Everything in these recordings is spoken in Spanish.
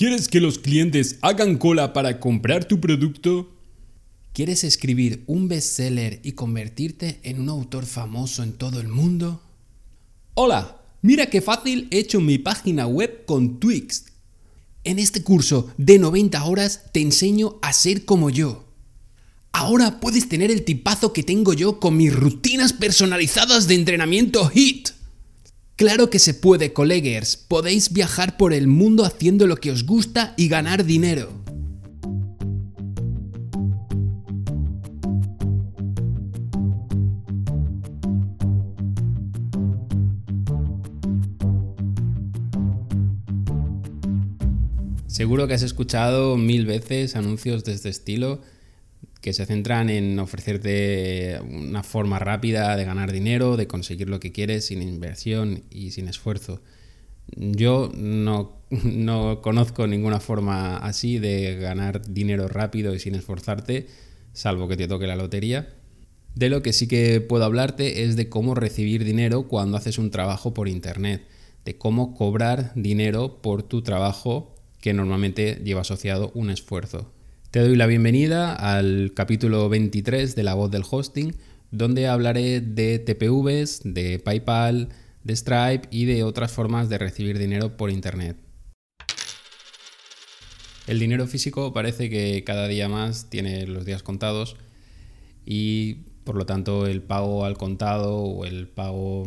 ¿Quieres que los clientes hagan cola para comprar tu producto? ¿Quieres escribir un bestseller y convertirte en un autor famoso en todo el mundo? Hola, mira qué fácil he hecho mi página web con Twix. En este curso de 90 horas te enseño a ser como yo. Ahora puedes tener el tipazo que tengo yo con mis rutinas personalizadas de entrenamiento HIT. Claro que se puede, coleguers. Podéis viajar por el mundo haciendo lo que os gusta y ganar dinero. Seguro que has escuchado mil veces anuncios de este estilo que se centran en ofrecerte una forma rápida de ganar dinero, de conseguir lo que quieres sin inversión y sin esfuerzo. Yo no, conozco ninguna forma así de ganar dinero rápido y sin esforzarte, salvo que te toque la lotería. De lo que sí que puedo hablarte es de cómo recibir dinero cuando haces un trabajo por Internet, de cómo cobrar dinero por tu trabajo que normalmente lleva asociado un esfuerzo. Te doy la bienvenida al capítulo 23 de La Voz del Hosting, donde hablaré de TPVs, de PayPal, de Stripe y de otras formas de recibir dinero por Internet. El dinero físico parece que cada día más tiene los días contados y por lo tanto el pago al contado o el pago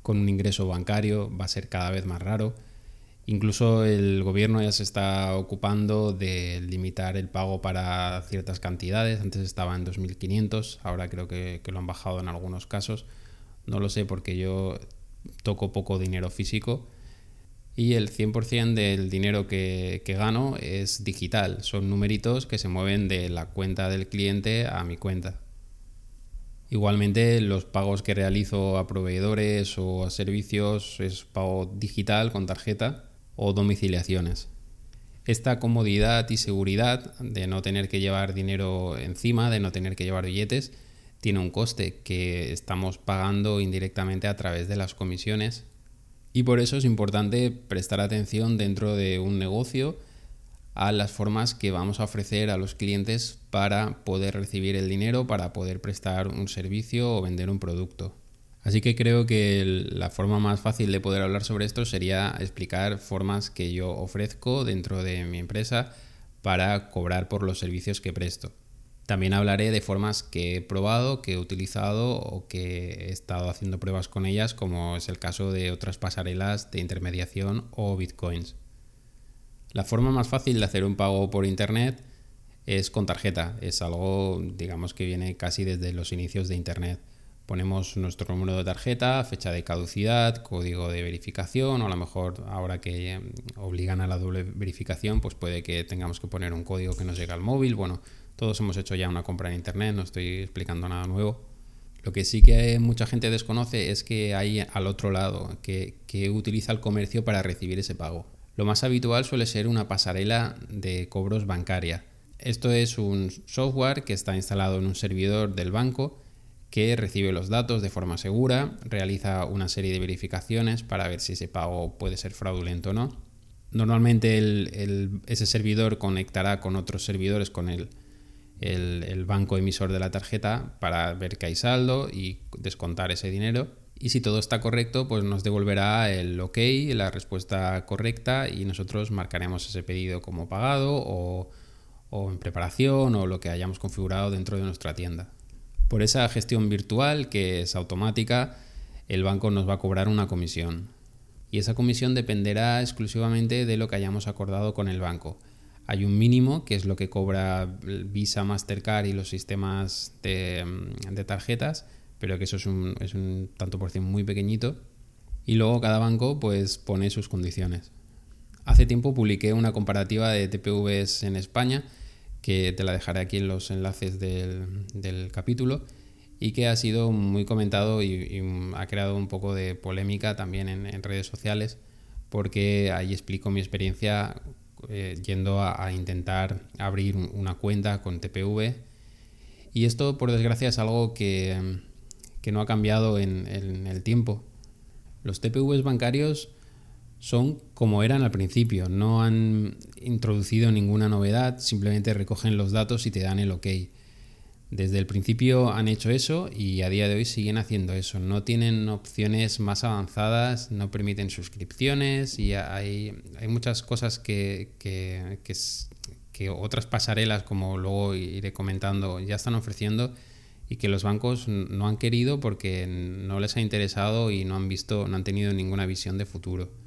con un ingreso bancario va a ser cada vez más raro Incluso el gobierno ya se está ocupando de limitar el pago para ciertas cantidades. Antes estaba en 2.500, ahora creo que, lo han bajado en algunos casos. No lo sé porque yo toco poco dinero físico y el 100% del dinero que, que, gano es digital. Son numeritos que se mueven de la cuenta del cliente a mi cuenta. Igualmente los pagos que realizo a proveedores o a servicios es pago digital con tarjeta o domiciliaciones. Esta comodidad y seguridad de no tener que llevar dinero encima, de no tener que llevar billetes, tiene un coste que estamos pagando indirectamente a través de las comisiones. Y por eso es importante prestar atención dentro de un negocio a las formas que vamos a ofrecer a los clientes para poder recibir el dinero, para poder prestar un servicio o vender un producto. Así que creo que la forma más fácil de poder hablar sobre esto sería explicar formas que yo ofrezco dentro de mi empresa para cobrar por los servicios que presto. También hablaré de formas que he probado, que he utilizado o que he estado haciendo pruebas con ellas, como es el caso de otras pasarelas de intermediación o bitcoins. La forma más fácil de hacer un pago por internet es con tarjeta. Es algo, digamos, que viene casi desde los inicios de internet. Ponemos nuestro número de tarjeta, fecha de caducidad, código de verificación, o a lo mejor ahora que eh, obligan a la doble verificación, pues puede que tengamos que poner un código que nos llegue al móvil. Bueno, todos hemos hecho ya una compra en internet, no estoy explicando nada nuevo. Lo que sí que mucha gente desconoce es que hay al otro lado, que, que utiliza el comercio para recibir ese pago. Lo más habitual suele ser una pasarela de cobros bancaria. Esto es un software que está instalado en un servidor del banco que recibe los datos de forma segura, realiza una serie de verificaciones para ver si ese pago puede ser fraudulento o no. Normalmente ese servidor conectará con otros servidores, con el, banco emisor de la tarjeta, para ver que hay saldo y descontar ese dinero. Y si todo está correcto, pues nos devolverá el OK, la respuesta correcta, y nosotros marcaremos ese pedido como pagado o en preparación o lo que hayamos configurado dentro de nuestra tienda. Por esa gestión virtual, que es automática, el banco nos va a cobrar una comisión. Y esa comisión dependerá exclusivamente de lo que hayamos acordado con el banco. Hay un mínimo, que es lo que cobra Visa, Mastercard y los sistemas de, tarjetas, pero que eso es un, es un tanto por cien muy pequeñito. Y luego cada banco pues pone sus condiciones. Hace tiempo publiqué una comparativa de TPVs en España que te la dejaré aquí en los enlaces del, capítulo y que ha sido muy comentado y, ha creado un poco de polémica también en, redes sociales porque ahí explico mi experiencia eh, yendo a, intentar abrir una cuenta con TPV y esto por desgracia es algo que, no ha cambiado en, en el tiempo. Los TPVs bancarios son como eran al principio, no han introducido ninguna novedad, simplemente recogen los datos y te dan el ok. Desde el principio han hecho eso y a día de hoy siguen haciendo eso. No tienen opciones más avanzadas, no permiten suscripciones y hay, hay muchas cosas que, que, que, otras pasarelas, como luego iré comentando, ya están ofreciendo y que los bancos no han querido porque no les ha interesado y no han visto, no han tenido ninguna visión de futuro.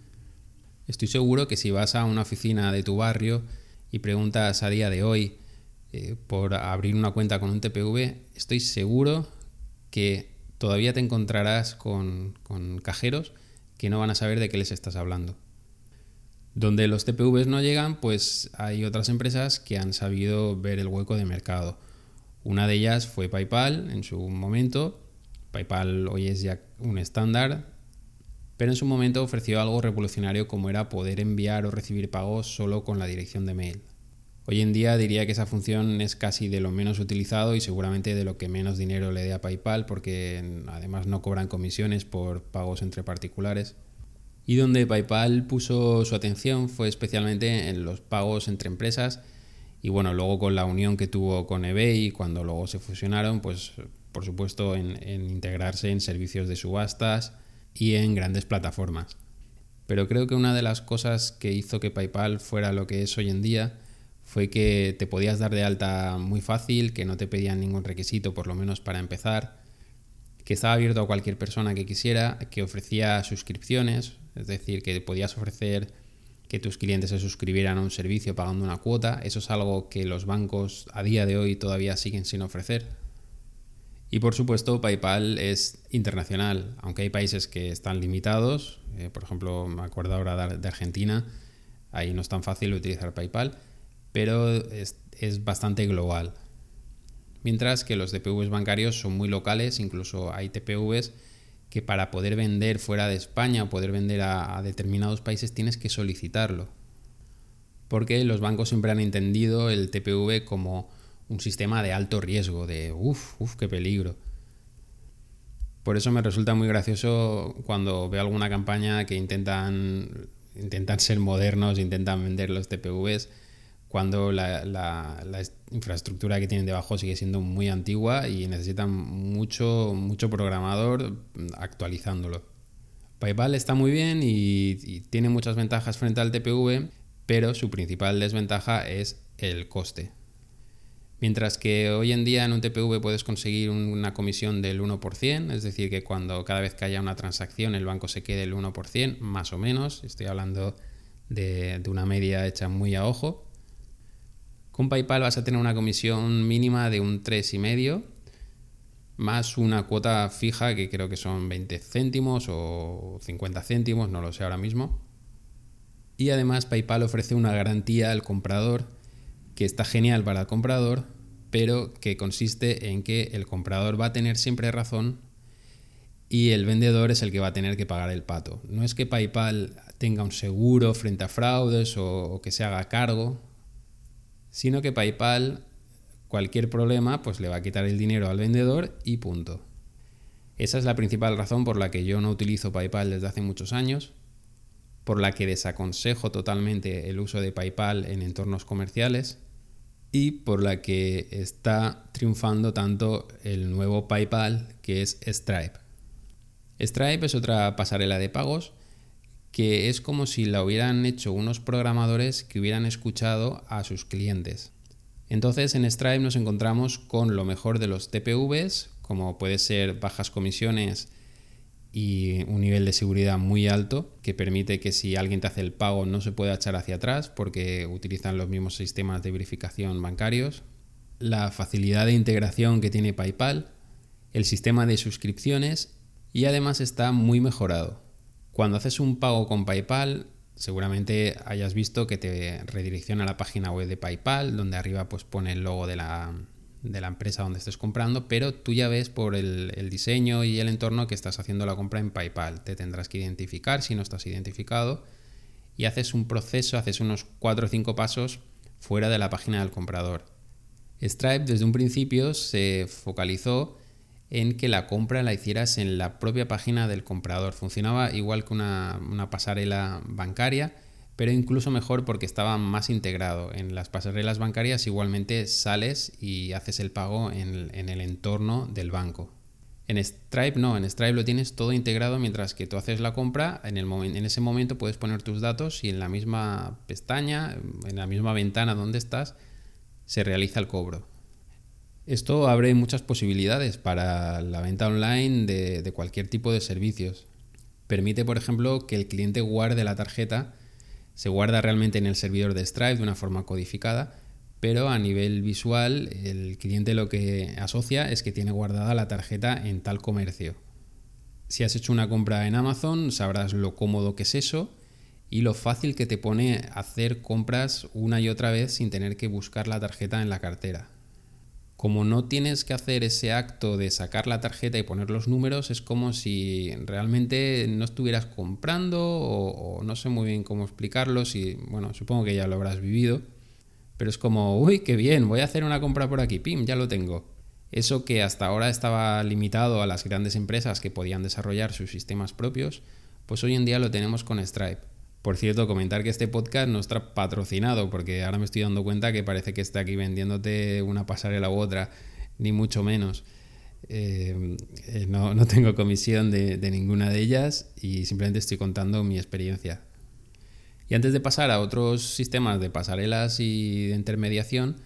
Estoy seguro que si vas a una oficina de tu barrio y preguntas a día de hoy eh, por abrir una cuenta con un TPV, estoy seguro que todavía te encontrarás con, con cajeros que no van a saber de qué les estás hablando. Donde los TPVs no llegan, pues hay otras empresas que han sabido ver el hueco de mercado. Una de ellas fue PayPal en su momento. PayPal hoy es ya un estándar pero en su momento ofreció algo revolucionario como era poder enviar o recibir pagos solo con la dirección de mail. Hoy en día diría que esa función es casi de lo menos utilizado y seguramente de lo que menos dinero le dé a PayPal porque además no cobran comisiones por pagos entre particulares. Y donde PayPal puso su atención fue especialmente en los pagos entre empresas y bueno, luego con la unión que tuvo con eBay cuando luego se fusionaron, pues por supuesto en, en integrarse en servicios de subastas, y en grandes plataformas. Pero creo que una de las cosas que hizo que PayPal fuera lo que es hoy en día fue que te podías dar de alta muy fácil, que no te pedían ningún requisito, por lo menos para empezar, que estaba abierto a cualquier persona que quisiera, que ofrecía suscripciones, es decir, que podías ofrecer que tus clientes se suscribieran a un servicio pagando una cuota. Eso es algo que los bancos a día de hoy todavía siguen sin ofrecer. Y por supuesto, PayPal es internacional, aunque hay países que están limitados. Eh, por ejemplo, me acuerdo ahora de Argentina, ahí no es tan fácil utilizar PayPal, pero es, es bastante global. Mientras que los TPVs bancarios son muy locales, incluso hay TPVs que para poder vender fuera de España o poder vender a, a determinados países tienes que solicitarlo. Porque los bancos siempre han entendido el TPV como un sistema de alto riesgo, de uff, uff, qué peligro. Por eso me resulta muy gracioso cuando veo alguna campaña que intentan, ser modernos, intentan vender los TPVs, cuando la, infraestructura que tienen debajo sigue siendo muy antigua y necesitan mucho, mucho programador actualizándolo. PayPal está muy bien y, y tiene muchas ventajas frente al TPV, pero su principal desventaja es el coste. Mientras que hoy en día en un TPV puedes conseguir una comisión del 1%, es decir, que cuando cada vez que haya una transacción el banco se quede el 1%, más o menos, estoy hablando de, una media hecha muy a ojo. Con PayPal vas a tener una comisión mínima de un 3,5 más una cuota fija que creo que son 20 céntimos o 50 céntimos, no lo sé ahora mismo. Y además PayPal ofrece una garantía al comprador que está genial para el comprador, pero que consiste en que el comprador va a tener siempre razón y el vendedor es el que va a tener que pagar el pato. No es que PayPal tenga un seguro frente a fraudes o, que se haga cargo, sino que PayPal, cualquier problema, pues le va a quitar el dinero al vendedor y punto. Esa es la principal razón por la que yo no utilizo PayPal desde hace muchos años, por la que desaconsejo totalmente el uso de PayPal en entornos comerciales y por la que está triunfando tanto el nuevo PayPal que es Stripe. Stripe es otra pasarela de pagos que es como si la hubieran hecho unos programadores que hubieran escuchado a sus clientes. Entonces en Stripe nos encontramos con lo mejor de los TPVs, como puede ser bajas comisiones y un nivel de seguridad muy alto que permite que si alguien te hace el pago no se pueda echar hacia atrás porque utilizan los mismos sistemas de verificación bancarios, la facilidad de integración que tiene PayPal, el sistema de suscripciones y además está muy mejorado. Cuando haces un pago con PayPal, seguramente hayas visto que te redirecciona a la página web de PayPal, donde arriba pues pone el logo de la, de la empresa donde estés comprando, pero tú ya ves por el, diseño y el entorno que estás haciendo la compra en PayPal. Te tendrás que identificar si no estás identificado y haces un proceso, haces unos 4 o 5 pasos fuera de la página del comprador. Stripe desde un principio se focalizó en que la compra la hicieras en la propia página del comprador. Funcionaba igual que una, pasarela bancaria, pero incluso mejor porque estaba más integrado. En las pasarelas bancarias igualmente sales y haces el pago en, el entorno del banco. En Stripe no, en Stripe lo tienes todo integrado mientras que tú haces la compra, en, el en ese momento puedes poner tus datos y en la misma pestaña, en la misma ventana donde estás, se realiza el cobro. Esto abre muchas posibilidades para la venta online de, cualquier tipo de servicios. Permite, por ejemplo, que el cliente guarde la tarjeta, se guarda realmente en el servidor de Stripe de una forma codificada, pero a nivel visual el cliente lo que asocia es que tiene guardada la tarjeta en tal comercio. Si has hecho una compra en Amazon, sabrás lo cómodo que es eso y lo fácil que te pone hacer compras una y otra vez sin tener que buscar la tarjeta en la cartera como no tienes que hacer ese acto de sacar la tarjeta y poner los números, es como si realmente no estuvieras comprando o, no sé muy bien cómo explicarlo, si, bueno, supongo que ya lo habrás vivido, pero es como, uy, qué bien, voy a hacer una compra por aquí, pim, ya lo tengo. Eso que hasta ahora estaba limitado a las grandes empresas que podían desarrollar sus sistemas propios, pues hoy en día lo tenemos con Stripe. Por cierto, comentar que este podcast no está patrocinado, porque ahora me estoy dando cuenta que parece que está aquí vendiéndote una pasarela u otra, ni mucho menos. Eh, eh, no, tengo comisión de, ninguna de ellas y simplemente estoy contando mi experiencia. Y antes de pasar a otros sistemas de pasarelas y de intermediación,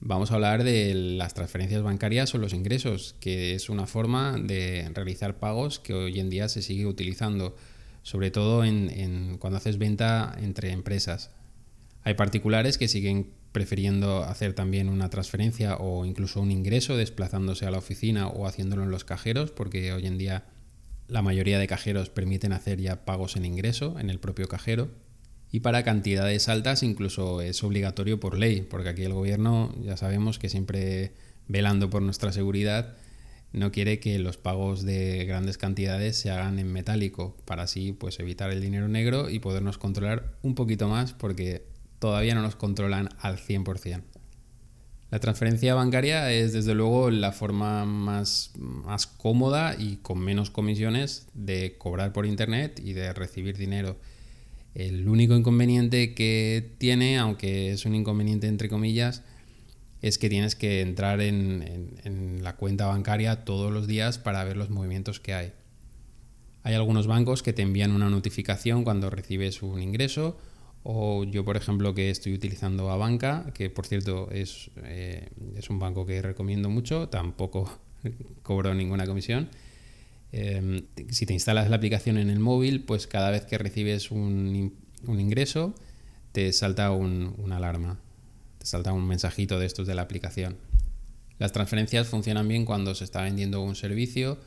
vamos a hablar de las transferencias bancarias o los ingresos, que es una forma de realizar pagos que hoy en día se sigue utilizando sobre todo en, cuando haces venta entre empresas. Hay particulares que siguen prefiriendo hacer también una transferencia o incluso un ingreso desplazándose a la oficina o haciéndolo en los cajeros, porque hoy en día la mayoría de cajeros permiten hacer ya pagos en ingreso en el propio cajero. Y para cantidades altas incluso es obligatorio por ley, porque aquí el gobierno ya sabemos que siempre velando por nuestra seguridad no quiere que los pagos de grandes cantidades se hagan en metálico para así pues evitar el dinero negro y podernos controlar un poquito más porque todavía no nos controlan al 100%. La transferencia bancaria es desde luego la forma más, más cómoda y con menos comisiones de cobrar por internet y de recibir dinero. El único inconveniente que tiene, aunque es un inconveniente entre comillas, es que tienes que entrar en, la cuenta bancaria todos los días para ver los movimientos que hay. Hay algunos bancos que te envían una notificación cuando recibes un ingreso o yo, por ejemplo, que estoy utilizando a Banca, que por cierto es, eh, es un banco que recomiendo mucho, tampoco cobro ninguna comisión. Em, si te instalas la aplicación en el móvil, pues cada vez que recibes un, ingreso, te salta una alarma salta un mensajito de estos de la aplicación. Las transferencias funcionan bien cuando se está vendiendo un servicio,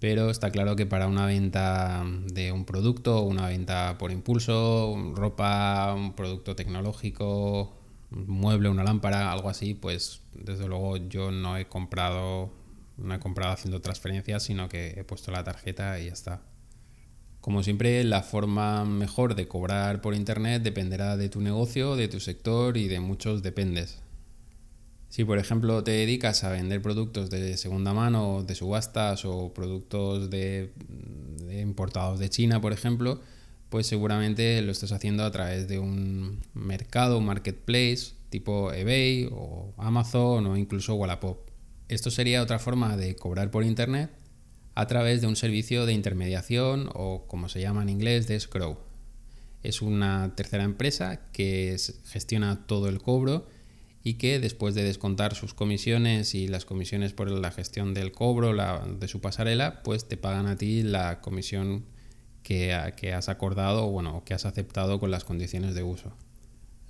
pero está claro que para una venta de un producto, una venta por impulso, ropa, un producto tecnológico, un mueble, una lámpara, algo así, pues desde luego yo no he comprado, no he comprado haciendo transferencias, sino que he puesto la tarjeta y ya está. Como siempre, la forma mejor de cobrar por Internet dependerá de tu negocio, de tu sector y de muchos dependes. Si por ejemplo te dedicas a vender productos de segunda mano, de subastas o productos de, importados de China, por ejemplo, pues seguramente lo estás haciendo a través de un mercado, marketplace tipo eBay o Amazon o incluso Wallapop. Esto sería otra forma de cobrar por Internet a través de un servicio de intermediación o como se llama en inglés de escrow. Es una tercera empresa que gestiona todo el cobro y que después de descontar sus comisiones y las comisiones por la gestión del cobro de su pasarela, pues te pagan a ti la comisión que, que has acordado o bueno, que has aceptado con las condiciones de uso.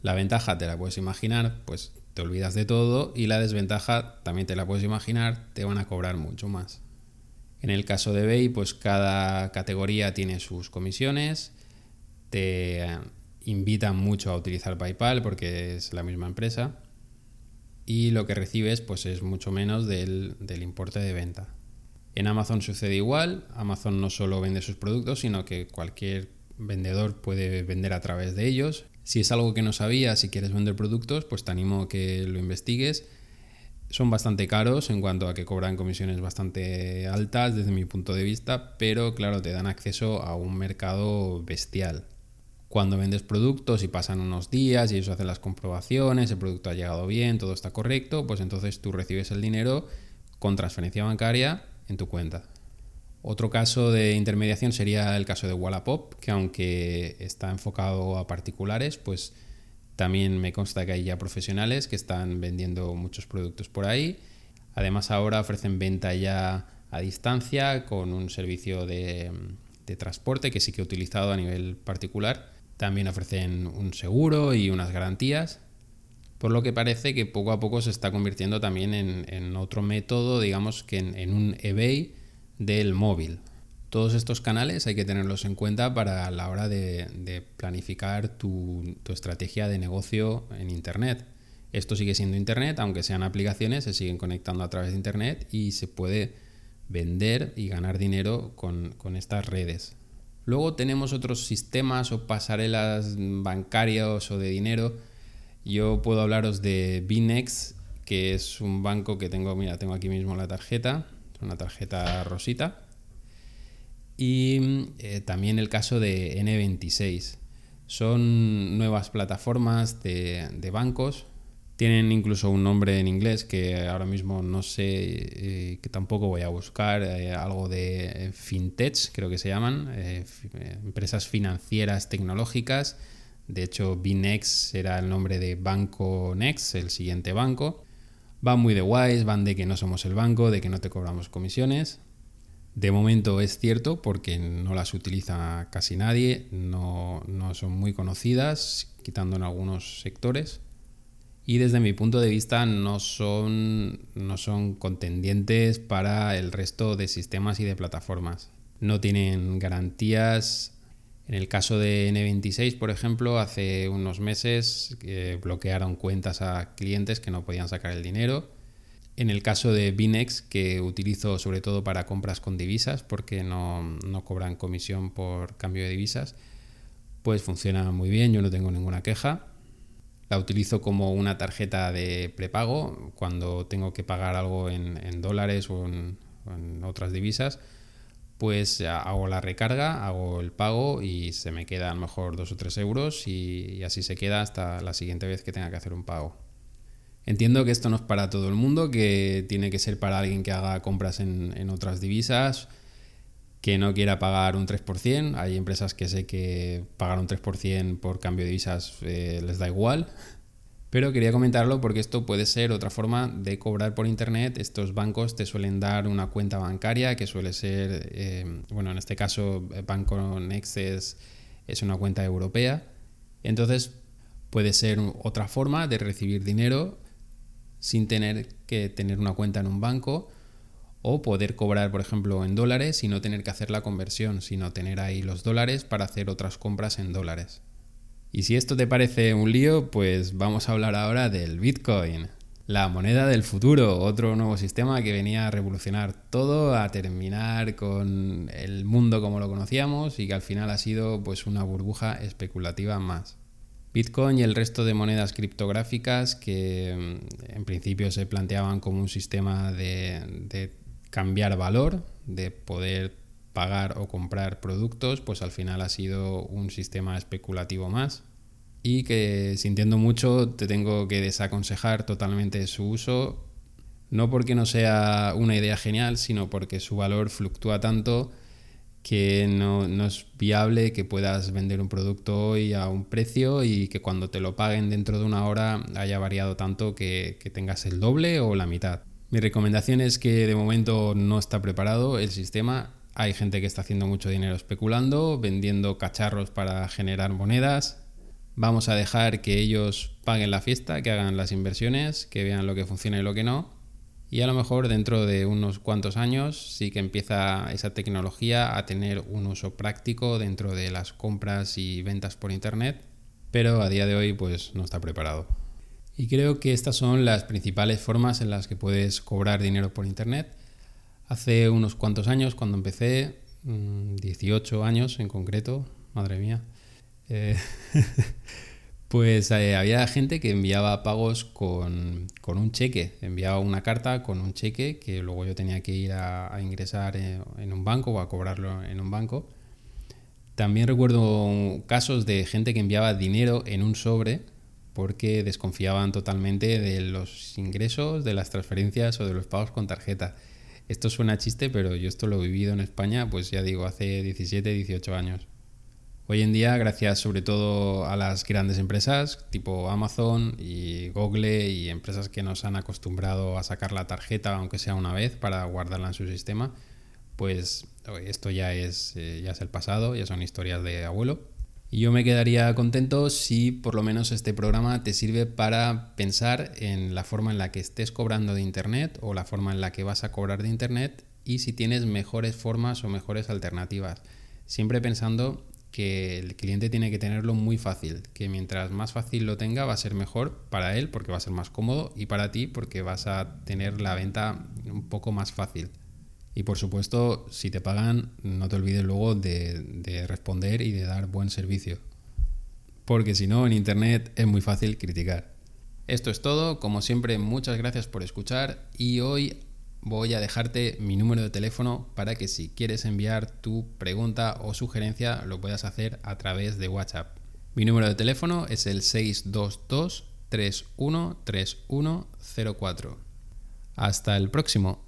La ventaja te la puedes imaginar, pues te olvidas de todo y la desventaja también te la puedes imaginar, te van a cobrar mucho más. En el caso de eBay, pues cada categoría tiene sus comisiones, te invitan mucho a utilizar PayPal porque es la misma empresa y lo que recibes pues es mucho menos del, del importe de venta. En Amazon sucede igual, Amazon no solo vende sus productos, sino que cualquier vendedor puede vender a través de ellos. Si es algo que no sabías, si quieres vender productos, pues te animo a que lo investigues Son bastante caros en cuanto a que cobran comisiones bastante altas desde mi punto de vista, pero claro, te dan acceso a un mercado bestial. Cuando vendes productos y pasan unos días y ellos hacen las comprobaciones, el producto ha llegado bien, todo está correcto, pues entonces tú recibes el dinero con transferencia bancaria en tu cuenta. Otro caso de intermediación sería el caso de Wallapop, que aunque está enfocado a particulares, pues también me consta que hay ya profesionales que están vendiendo muchos productos por ahí. Además ahora ofrecen venta ya a distancia con un servicio de, transporte que sí que he utilizado a nivel particular. También ofrecen un seguro y unas garantías. Por lo que parece que poco a poco se está convirtiendo también en, otro método, digamos que en un eBay del móvil. Todos estos canales hay que tenerlos en cuenta para la hora de, planificar tu, estrategia de negocio en Internet. Esto sigue siendo Internet, aunque sean aplicaciones, se siguen conectando a través de Internet y se puede vender y ganar dinero con, estas redes. Luego tenemos otros sistemas o pasarelas bancarios o de dinero. Yo puedo hablaros de Binex, que es un banco que tengo, mira, tengo aquí mismo la tarjeta, una tarjeta rosita y eh, también el caso de N26. Son nuevas plataformas de, bancos. Tienen incluso un nombre en inglés que ahora mismo no sé, eh, que tampoco voy a buscar, eh, algo de fintech, creo que se llaman, empresas financieras tecnológicas. De hecho, Binex será el nombre de Banco Next, el siguiente banco. Van muy de guays, van de que no somos el banco, de que no te cobramos comisiones. De momento es cierto porque no las utiliza casi nadie, no, son muy conocidas, quitando en algunos sectores. Y desde mi punto de vista no son, no son contendientes para el resto de sistemas y de plataformas. No tienen garantías. En el caso de N26, por ejemplo, hace unos meses bloquearon cuentas a clientes que no podían sacar el dinero en el caso de Binex, que utilizo sobre todo para compras con divisas, porque no, cobran comisión por cambio de divisas, pues funciona muy bien, yo no tengo ninguna queja. La utilizo como una tarjeta de prepago cuando tengo que pagar algo en, dólares o en, otras divisas, pues hago la recarga, hago el pago y se me queda a lo mejor dos o tres euros y así se queda hasta la siguiente vez que tenga que hacer un pago. Entiendo que esto no es para todo el mundo, que tiene que ser para alguien que haga compras en, otras divisas, que no quiera pagar un 3%. Hay empresas que sé que pagar un 3% por cambio de divisas eh, les da igual. Pero quería comentarlo porque esto puede ser otra forma de cobrar por internet. Estos bancos te suelen dar una cuenta bancaria que suele ser, eh, bueno, en este caso Banco Next es, es una cuenta europea. Entonces puede ser otra forma de recibir dinero sin tener que tener una cuenta en un banco o poder cobrar, por ejemplo, en dólares y no tener que hacer la conversión, sino tener ahí los dólares para hacer otras compras en dólares. Y si esto te parece un lío, pues vamos a hablar ahora del Bitcoin, la moneda del futuro, otro nuevo sistema que venía a revolucionar todo, a terminar con el mundo como lo conocíamos y que al final ha sido pues una burbuja especulativa más. Bitcoin y el resto de monedas criptográficas que mm, en principio se planteaban como un sistema de, cambiar valor, de poder pagar o comprar productos, pues al final ha sido un sistema especulativo más. Y que sintiendo mucho te tengo que desaconsejar totalmente su uso, no porque no sea una idea genial, sino porque su valor fluctúa tanto que no, es viable que puedas vender un producto hoy a un precio y que cuando te lo paguen dentro de una hora haya variado tanto que, que tengas el doble o la mitad. Mi recomendación es que de momento no está preparado el sistema. Hay gente que está haciendo mucho dinero especulando, vendiendo cacharros para generar monedas. Vamos a dejar que ellos paguen la fiesta, que hagan las inversiones, que vean lo que funciona y lo que no y a lo mejor dentro de unos cuantos años sí que empieza esa tecnología a tener un uso práctico dentro de las compras y ventas por Internet, pero a día de hoy pues no está preparado. Y creo que estas son las principales formas en las que puedes cobrar dinero por Internet. Hace unos cuantos años, cuando empecé, 18 mm, años en concreto, madre mía, eh, Pues eh, había gente que enviaba pagos con, un cheque, enviaba una carta con un cheque que luego yo tenía que ir a, ingresar en, un banco o a cobrarlo en un banco. También recuerdo casos de gente que enviaba dinero en un sobre porque desconfiaban totalmente de los ingresos, de las transferencias o de los pagos con tarjeta. Esto suena chiste, pero yo esto lo he vivido en España, pues ya digo, hace 17, 18 años. Hoy en día, gracias sobre todo a las grandes empresas tipo Amazon y Google y empresas que nos han acostumbrado a sacar la tarjeta aunque sea una vez para guardarla en su sistema, pues esto ya es, eh, ya es el pasado, ya son historias de abuelo. Y yo me quedaría contento si por lo menos este programa te sirve para pensar en la forma en la que estés cobrando de Internet o la forma en la que vas a cobrar de Internet y si tienes mejores formas o mejores alternativas. Siempre pensando que el cliente tiene que tenerlo muy fácil, que mientras más fácil lo tenga va a ser mejor para él porque va a ser más cómodo y para ti porque vas a tener la venta un poco más fácil. Y por supuesto, si te pagan, no te olvides luego de, de responder y de dar buen servicio. Porque si no, en Internet es muy fácil criticar. Esto es todo, como siempre, muchas gracias por escuchar y hoy voy a dejarte mi número de teléfono para que si quieres enviar tu pregunta o sugerencia lo puedas hacer a través de WhatsApp. Mi número de teléfono es el 622 313104. Hasta el próximo.